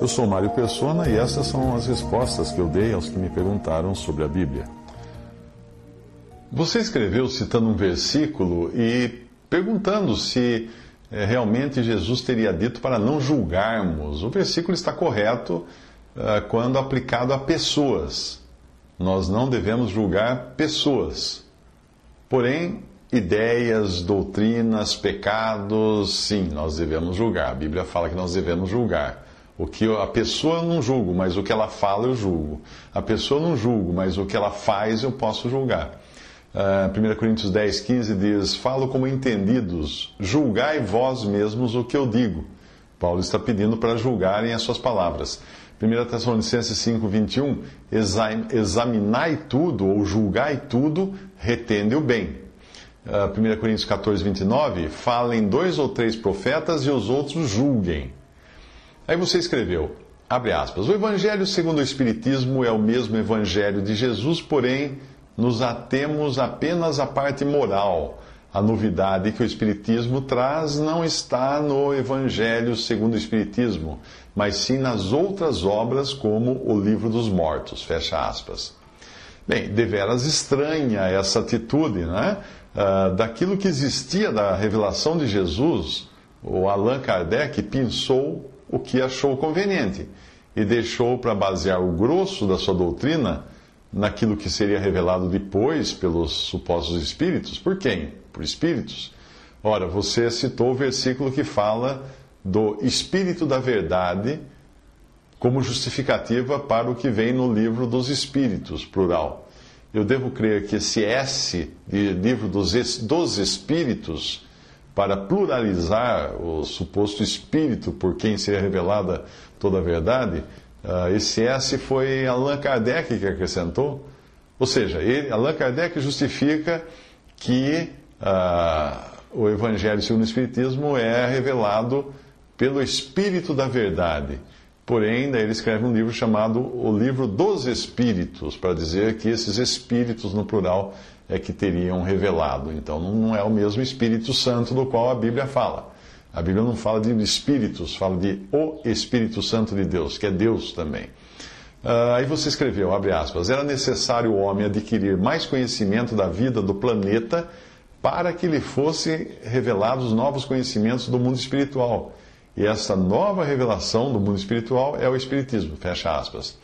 Eu sou Mário Persona e essas são as respostas que eu dei aos que me perguntaram sobre a Bíblia. Você escreveu citando um versículo e perguntando se eh, realmente Jesus teria dito para não julgarmos. O versículo está correto ah, quando aplicado a pessoas. Nós não devemos julgar pessoas. Porém, ideias, doutrinas, pecados, sim, nós devemos julgar. A Bíblia fala que nós devemos julgar. O que a pessoa eu não julgo, mas o que ela fala eu julgo. A pessoa eu não julgo, mas o que ela faz eu posso julgar. Uh, 1 Coríntios 10, 15 diz: Falo como entendidos, julgai vós mesmos o que eu digo. Paulo está pedindo para julgarem as suas palavras. 1 Tessalonicenses 5, 21, examinai tudo ou julgai tudo, retende o bem. Uh, 1 Coríntios 14, 29, falem dois ou três profetas e os outros julguem. Aí você escreveu, abre aspas, o Evangelho segundo o Espiritismo é o mesmo Evangelho de Jesus, porém nos atemos apenas à parte moral. A novidade que o Espiritismo traz não está no Evangelho segundo o Espiritismo, mas sim nas outras obras, como o Livro dos Mortos. Fecha aspas. Bem, deveras estranha essa atitude, né? Uh, daquilo que existia da revelação de Jesus, o Allan Kardec pensou o que achou conveniente e deixou para basear o grosso da sua doutrina naquilo que seria revelado depois pelos supostos espíritos. Por quem? Por espíritos. Ora, você citou o versículo que fala do Espírito da Verdade como justificativa para o que vem no livro dos Espíritos, plural. Eu devo crer que esse S de livro dos, dos Espíritos para pluralizar o suposto espírito por quem seria revelada toda a verdade, uh, esse S foi Allan Kardec que acrescentou. Ou seja, ele, Allan Kardec justifica que uh, o Evangelho segundo o Espiritismo é revelado pelo Espírito da Verdade. Porém, ele escreve um livro chamado O Livro dos Espíritos, para dizer que esses espíritos, no plural, é que teriam revelado. Então não é o mesmo Espírito Santo do qual a Bíblia fala. A Bíblia não fala de espíritos, fala de o Espírito Santo de Deus, que é Deus também. Uh, aí você escreveu, abre aspas, era necessário o homem adquirir mais conhecimento da vida do planeta para que lhe fossem revelados novos conhecimentos do mundo espiritual. E essa nova revelação do mundo espiritual é o Espiritismo, fecha aspas.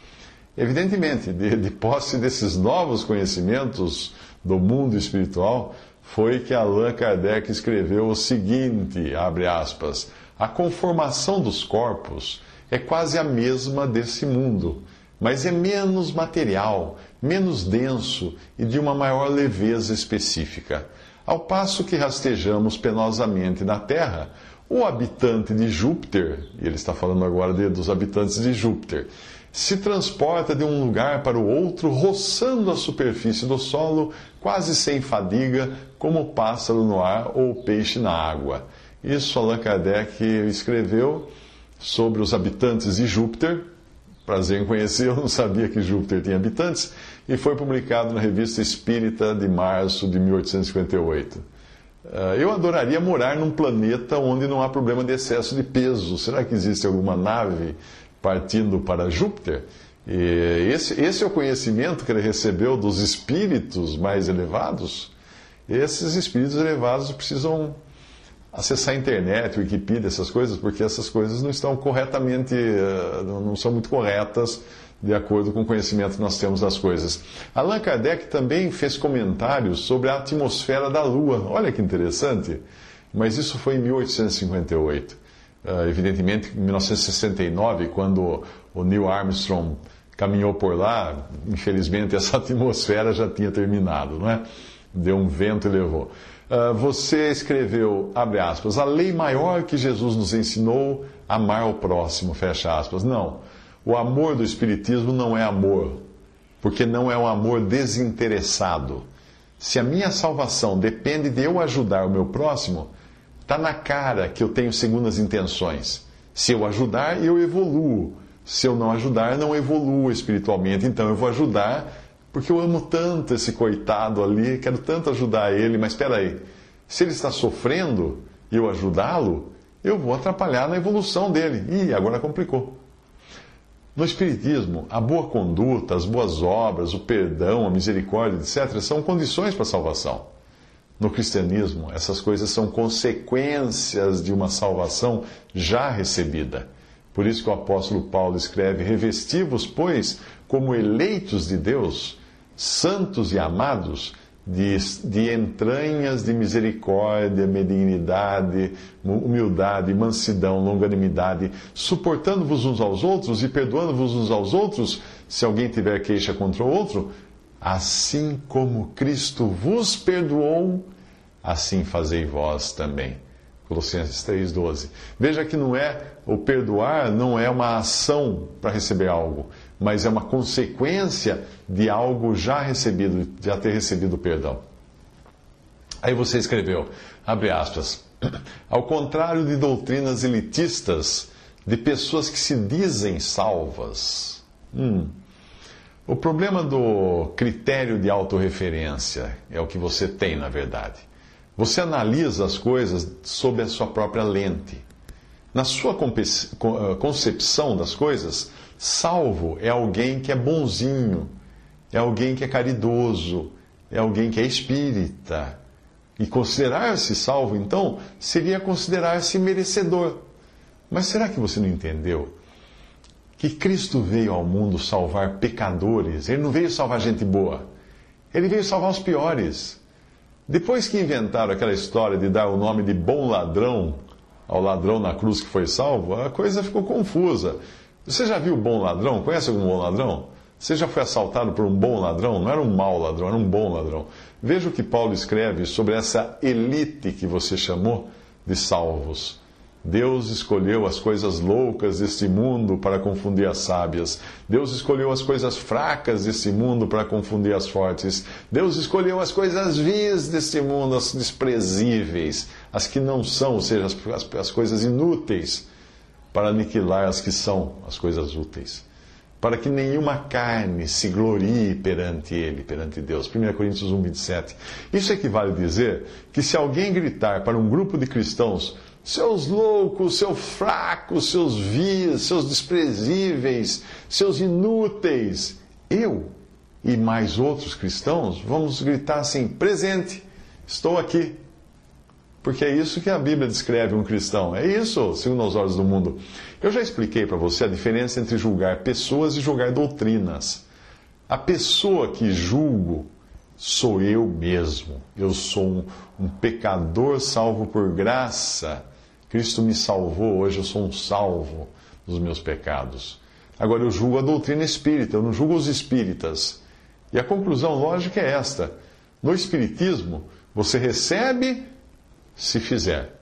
Evidentemente, de, de posse desses novos conhecimentos, do mundo espiritual, foi que Allan Kardec escreveu o seguinte, abre aspas, a conformação dos corpos é quase a mesma desse mundo, mas é menos material, menos denso e de uma maior leveza específica. Ao passo que rastejamos penosamente na Terra, o habitante de Júpiter, e ele está falando agora de, dos habitantes de Júpiter, se transporta de um lugar para o outro, roçando a superfície do solo, quase sem fadiga, como o pássaro no ar ou o peixe na água. Isso Allan Kardec escreveu sobre os habitantes de Júpiter. Prazer em conhecer, eu não sabia que Júpiter tinha habitantes, e foi publicado na Revista Espírita de março de 1858. Ah, eu adoraria morar num planeta onde não há problema de excesso de peso. Será que existe alguma nave partindo para Júpiter. E esse, esse é o conhecimento que ele recebeu dos espíritos mais elevados. Esses espíritos elevados precisam acessar a internet, Wikipedia, essas coisas, porque essas coisas não estão corretamente, eh, não são muito corretas de acordo com o conhecimento que nós temos das coisas. Allan Kardec também fez comentários sobre a atmosfera da Lua. Olha que interessante. Mas isso foi em 1858. Uh, evidentemente, em 1969, quando o Neil Armstrong caminhou por lá, infelizmente essa atmosfera já tinha terminado, não é? Deu um vento e levou. Uh, você escreveu, abre aspas, a lei maior que Jesus nos ensinou, amar o próximo, fecha aspas. Não. O amor do Espiritismo não é amor, porque não é um amor desinteressado. Se a minha salvação depende de eu ajudar o meu próximo, está na cara que eu tenho segundas intenções. Se eu ajudar, eu evoluo. Se eu não ajudar, não evoluo espiritualmente. Então eu vou ajudar porque eu amo tanto esse coitado ali, quero tanto ajudar ele, mas espera aí. Se ele está sofrendo e eu ajudá-lo, eu vou atrapalhar na evolução dele. Ih, agora complicou. No Espiritismo, a boa conduta, as boas obras, o perdão, a misericórdia, etc., são condições para a salvação. No cristianismo, essas coisas são consequências de uma salvação já recebida. Por isso que o apóstolo Paulo escreve: Revestivos, pois, como eleitos de Deus, santos e amados, de, de entranhas de misericórdia, benignidade, humildade, mansidão, longanimidade, suportando-vos uns aos outros e perdoando-vos uns aos outros, se alguém tiver queixa contra o outro, assim como Cristo vos perdoou, assim fazei vós também. Colossenses 3,12. Veja que não é o perdoar não é uma ação para receber algo, mas é uma consequência de algo já recebido, já ter recebido perdão. Aí você escreveu, abre aspas, ao contrário de doutrinas elitistas, de pessoas que se dizem salvas. Hum. O problema do critério de autorreferência é o que você tem, na verdade. Você analisa as coisas sob a sua própria lente. Na sua concepção das coisas, Salvo é alguém que é bonzinho, é alguém que é caridoso, é alguém que é espírita. E considerar-se salvo, então, seria considerar-se merecedor. Mas será que você não entendeu? Que Cristo veio ao mundo salvar pecadores. Ele não veio salvar gente boa. Ele veio salvar os piores. Depois que inventaram aquela história de dar o nome de bom ladrão ao ladrão na cruz que foi salvo, a coisa ficou confusa. Você já viu bom ladrão? Conhece algum bom ladrão? Você já foi assaltado por um bom ladrão? Não era um mau ladrão, era um bom ladrão. Veja o que Paulo escreve sobre essa elite que você chamou de salvos. Deus escolheu as coisas loucas deste mundo para confundir as sábias. Deus escolheu as coisas fracas deste mundo para confundir as fortes. Deus escolheu as coisas vis deste mundo, as desprezíveis, as que não são, ou seja, as, as coisas inúteis para aniquilar as que são as coisas úteis, para que nenhuma carne se glorie perante Ele, perante Deus. 1 Coríntios 1, 27. Isso equivale a dizer que se alguém gritar para um grupo de cristãos, seus loucos, seus fracos, seus vias, seus desprezíveis, seus inúteis, eu e mais outros cristãos vamos gritar assim: presente, estou aqui. Porque é isso que a Bíblia descreve um cristão. É isso, segundo os olhos do mundo. Eu já expliquei para você a diferença entre julgar pessoas e julgar doutrinas. A pessoa que julgo sou eu mesmo. Eu sou um, um pecador salvo por graça. Cristo me salvou, hoje eu sou um salvo dos meus pecados. Agora eu julgo a doutrina espírita, eu não julgo os espíritas. E a conclusão lógica é esta: no Espiritismo, você recebe se fizer.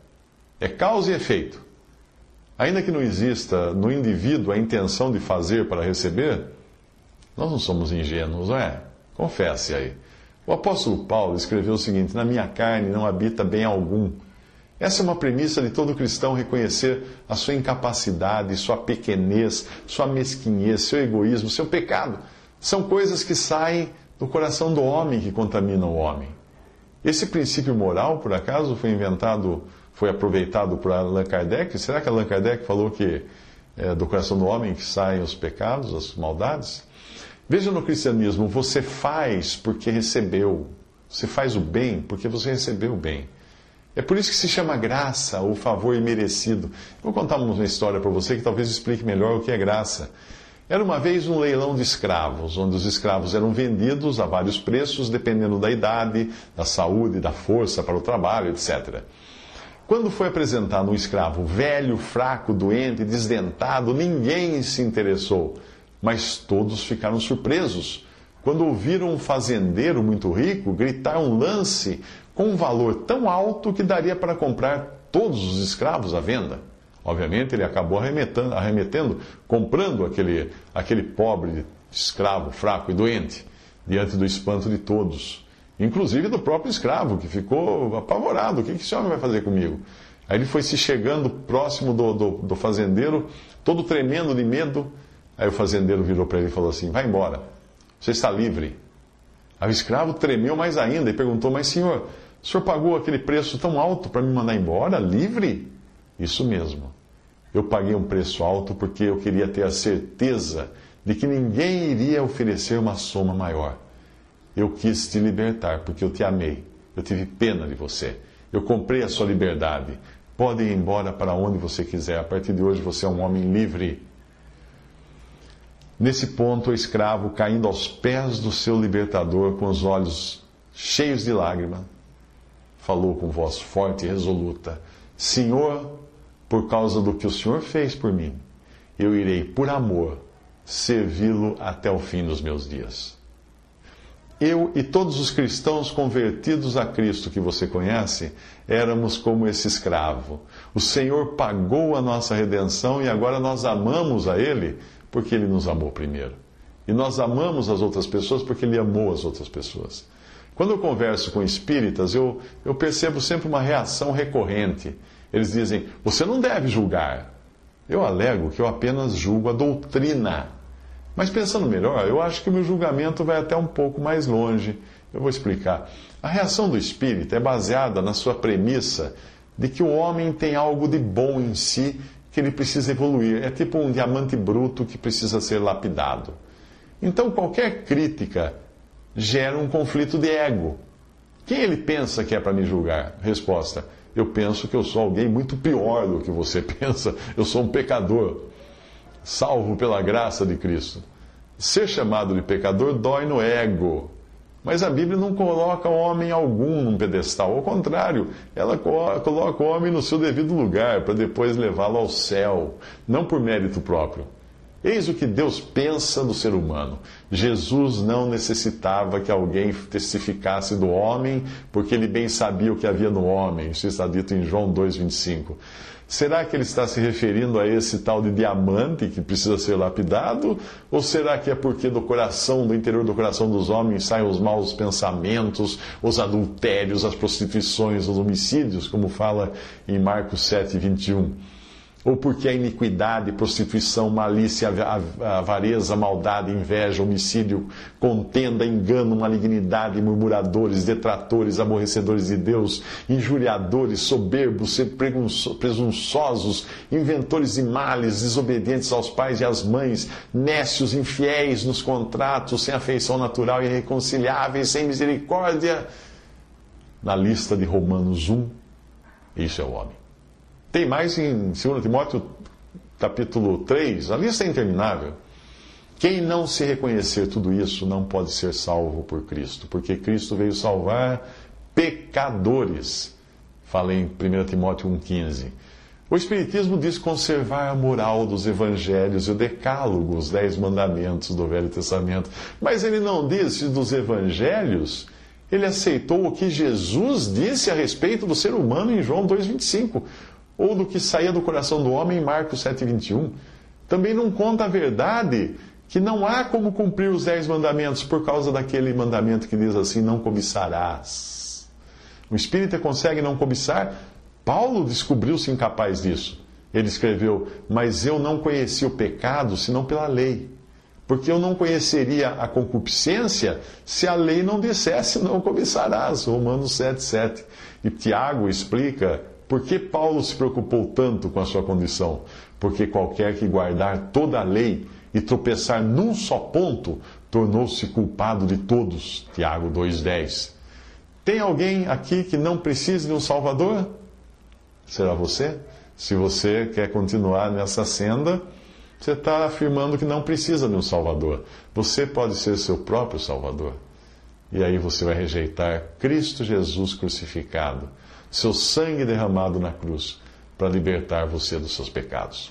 É causa e efeito. Ainda que não exista no indivíduo a intenção de fazer para receber, nós não somos ingênuos, não é? Confesse aí. O apóstolo Paulo escreveu o seguinte: Na minha carne não habita bem algum. Essa é uma premissa de todo cristão reconhecer a sua incapacidade, sua pequenez, sua mesquinhez, seu egoísmo, seu pecado. São coisas que saem do coração do homem que contaminam o homem. Esse princípio moral, por acaso, foi inventado, foi aproveitado por Allan Kardec? Será que Allan Kardec falou que é do coração do homem que saem os pecados, as maldades? Veja no cristianismo, você faz porque recebeu. Você faz o bem porque você recebeu o bem. É por isso que se chama graça, ou favor imerecido. Vou contar uma história para você que talvez explique melhor o que é graça. Era uma vez um leilão de escravos, onde os escravos eram vendidos a vários preços, dependendo da idade, da saúde, da força para o trabalho, etc. Quando foi apresentado um escravo velho, fraco, doente, desdentado, ninguém se interessou, mas todos ficaram surpresos quando ouviram um fazendeiro muito rico gritar um lance com um valor tão alto que daria para comprar todos os escravos à venda. Obviamente, ele acabou arremetendo, arremetendo comprando aquele, aquele pobre escravo, fraco e doente, diante do espanto de todos, inclusive do próprio escravo, que ficou apavorado: o que esse homem vai fazer comigo? Aí ele foi se chegando próximo do, do, do fazendeiro, todo tremendo de medo. Aí o fazendeiro virou para ele e falou assim: Vai embora, você está livre. Aí o escravo tremeu mais ainda e perguntou: Mas senhor, o senhor pagou aquele preço tão alto para me mandar embora, livre? Isso mesmo. Eu paguei um preço alto porque eu queria ter a certeza de que ninguém iria oferecer uma soma maior. Eu quis te libertar porque eu te amei. Eu tive pena de você. Eu comprei a sua liberdade. Pode ir embora para onde você quiser. A partir de hoje você é um homem livre. Nesse ponto, o escravo, caindo aos pés do seu libertador, com os olhos cheios de lágrima, falou com voz forte e resoluta: Senhor, por causa do que o Senhor fez por mim, eu irei, por amor, servi-lo até o fim dos meus dias. Eu e todos os cristãos convertidos a Cristo que você conhece, éramos como esse escravo. O Senhor pagou a nossa redenção e agora nós amamos a Ele porque Ele nos amou primeiro. E nós amamos as outras pessoas porque Ele amou as outras pessoas. Quando eu converso com espíritas, eu, eu percebo sempre uma reação recorrente. Eles dizem: Você não deve julgar. Eu alego que eu apenas julgo a doutrina mas pensando melhor, eu acho que o meu julgamento vai até um pouco mais longe. Eu vou explicar. A reação do espírito é baseada na sua premissa de que o homem tem algo de bom em si que ele precisa evoluir. É tipo um diamante bruto que precisa ser lapidado. Então, qualquer crítica gera um conflito de ego. Quem ele pensa que é para me julgar? Resposta: Eu penso que eu sou alguém muito pior do que você pensa. Eu sou um pecador salvo pela graça de Cristo. Ser chamado de pecador dói no ego. Mas a Bíblia não coloca homem algum num pedestal. Ao contrário, ela coloca o homem no seu devido lugar para depois levá-lo ao céu, não por mérito próprio. Eis o que Deus pensa do ser humano. Jesus não necessitava que alguém testificasse do homem, porque ele bem sabia o que havia no homem. Isso está dito em João 2,25. Será que ele está se referindo a esse tal de diamante que precisa ser lapidado? Ou será que é porque do coração, do interior do coração dos homens, saem os maus pensamentos, os adultérios, as prostituições, os homicídios, como fala em Marcos 7, 21? Ou porque a iniquidade, prostituição, malícia, avareza, maldade, inveja, homicídio, contenda, engano, malignidade, murmuradores, detratores, aborrecedores de Deus, injuriadores, soberbos, presunçosos, inventores de males, desobedientes aos pais e às mães, nécios, infiéis nos contratos, sem afeição natural, irreconciliáveis, sem misericórdia. Na lista de Romanos 1, isso é o homem. Tem mais em 2 Timóteo capítulo 3, a lista é interminável. Quem não se reconhecer tudo isso não pode ser salvo por Cristo, porque Cristo veio salvar pecadores. Falei em 1 Timóteo 1,15. O Espiritismo diz conservar a moral dos evangelhos e o decálogo, os dez mandamentos do Velho Testamento. Mas ele não disse dos evangelhos, ele aceitou o que Jesus disse a respeito do ser humano em João 2,25 ou do que saía do coração do homem em Marcos 7,21. Também não conta a verdade que não há como cumprir os dez mandamentos por causa daquele mandamento que diz assim: não cobiçarás. O espírita consegue não cobiçar? Paulo descobriu-se incapaz disso. Ele escreveu: Mas eu não conheci o pecado senão pela lei. Porque eu não conheceria a concupiscência se a lei não dissesse não cobiçarás. Romanos 7,7. E Tiago explica por que Paulo se preocupou tanto com a sua condição? Porque qualquer que guardar toda a lei e tropeçar num só ponto, tornou-se culpado de todos. Tiago 2,10. Tem alguém aqui que não precise de um Salvador? Será você? Se você quer continuar nessa senda, você está afirmando que não precisa de um Salvador. Você pode ser seu próprio Salvador. E aí você vai rejeitar Cristo Jesus crucificado seu sangue derramado na cruz para libertar você dos seus pecados.